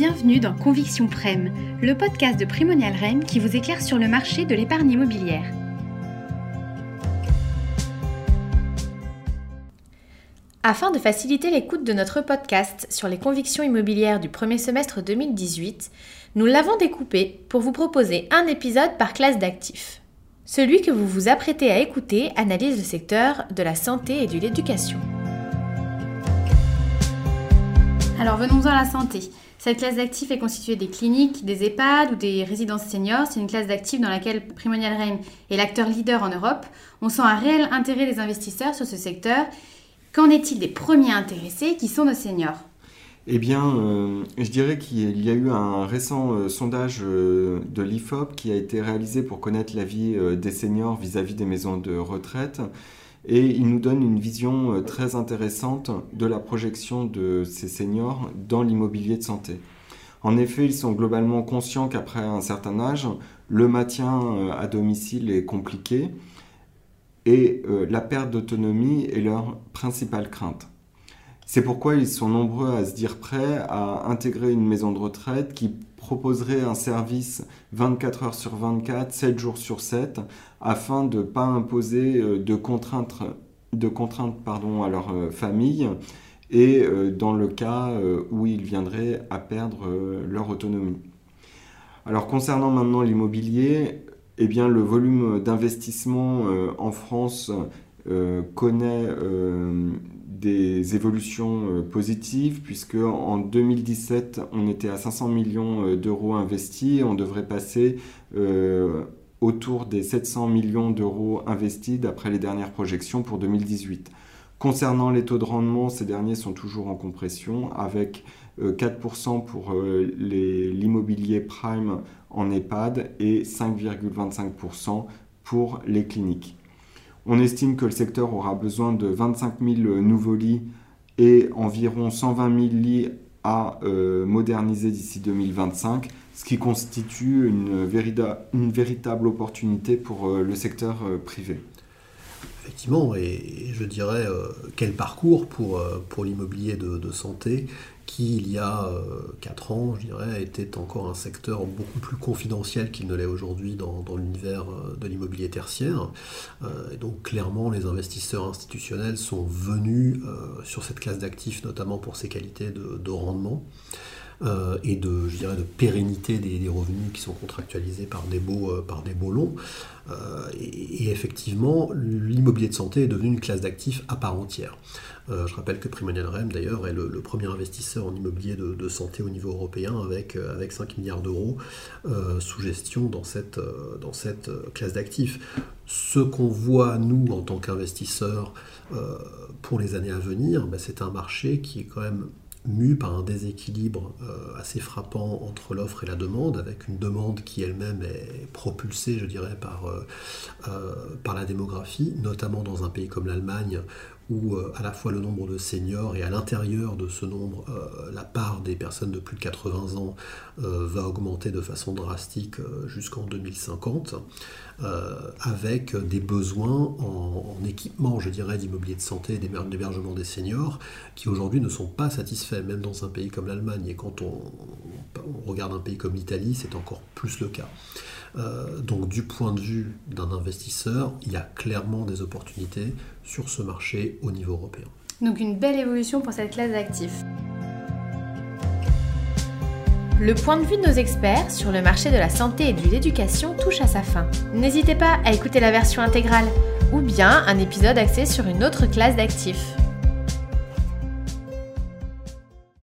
Bienvenue dans Conviction Prem, le podcast de Primonial Rem qui vous éclaire sur le marché de l'épargne immobilière. Afin de faciliter l'écoute de notre podcast sur les convictions immobilières du premier semestre 2018, nous l'avons découpé pour vous proposer un épisode par classe d'actifs. Celui que vous vous apprêtez à écouter analyse le secteur de la santé et de l'éducation. Alors venons-en à la santé. Cette classe d'actifs est constituée des cliniques, des EHPAD ou des résidences seniors. C'est une classe d'actifs dans laquelle Primonial Reim est l'acteur leader en Europe. On sent un réel intérêt des investisseurs sur ce secteur. Qu'en est-il des premiers intéressés qui sont nos seniors? Eh bien, euh, je dirais qu'il y a eu un récent euh, sondage euh, de l'IFOP qui a été réalisé pour connaître l'avis des seniors vis-à-vis des maisons de retraite. Et il nous donne une vision très intéressante de la projection de ces seniors dans l'immobilier de santé. En effet, ils sont globalement conscients qu'après un certain âge, le maintien à domicile est compliqué et la perte d'autonomie est leur principale crainte. C'est pourquoi ils sont nombreux à se dire prêts à intégrer une maison de retraite qui proposerait un service 24 heures sur 24, 7 jours sur 7, afin de ne pas imposer euh, de contraintes, à leur euh, famille et euh, dans le cas où ils viendraient à perdre leur autonomie. Alors concernant maintenant l'immobilier, eh bien le volume d'investissement en France connaît des évolutions euh, positives puisque en 2017 on était à 500 millions euh, d'euros investis, on devrait passer euh, autour des 700 millions d'euros investis d'après les dernières projections pour 2018. Concernant les taux de rendement, ces derniers sont toujours en compression avec 4% pour l'immobilier prime en EHPAD et 5,25% pour les cliniques. On estime que le secteur aura besoin de 25 000 nouveaux lits et environ 120 000 lits à euh, moderniser d'ici 2025, ce qui constitue une, véritable opportunité pour euh, le secteur euh, privé. Effectivement, et, je dirais quel parcours pour, pour l'immobilier de, santé qui, il y a 4 euh, ans, je dirais, était encore un secteur beaucoup plus confidentiel qu'il ne l'est aujourd'hui dans, l'univers euh, de l'immobilier tertiaire. Euh, et donc clairement, les investisseurs institutionnels sont venus sur cette classe d'actifs, notamment pour ses qualités de, rendement. Et de, je dirais, de pérennité des, revenus qui sont contractualisés par des baux, par des baux longs. et, effectivement, l'immobilier de santé est devenu une classe d'actifs à part entière. Euh, je rappelle que Primonial Rem, d'ailleurs, est le, premier investisseur en immobilier de, santé au niveau européen avec, euh, avec 5 milliards d'euros euh, sous gestion dans cette, dans cette classe d'actifs. Ce qu'on voit, nous, en tant qu'investisseurs, pour les années à venir, bah, c'est un marché qui est quand même mu par un déséquilibre assez frappant entre l'offre et la demande, avec une demande qui elle-même est propulsée, je dirais, par, par la démographie, notamment dans un pays comme l'Allemagne, où euh, à la fois le nombre de seniors et à l'intérieur de ce nombre, euh, la part des personnes de plus de 80 ans euh, va augmenter de façon drastique jusqu'en 2050, avec des besoins en, équipement, je dirais, d'immobilier de santé et d'hébergement des seniors, qui aujourd'hui ne sont pas satisfaits, même dans un pays comme l'Allemagne. Et quand on, regarde un pays comme l'Italie, c'est encore plus le cas. donc du point de vue d'un investisseur, il y a clairement des opportunités sur ce marché au niveau européen. Donc une belle évolution pour cette classe d'actifs. Le point de vue de nos experts sur le marché de la santé et de l'éducation touche à sa fin. N'hésitez pas à écouter la version intégrale ou bien un épisode axé sur une autre classe d'actifs.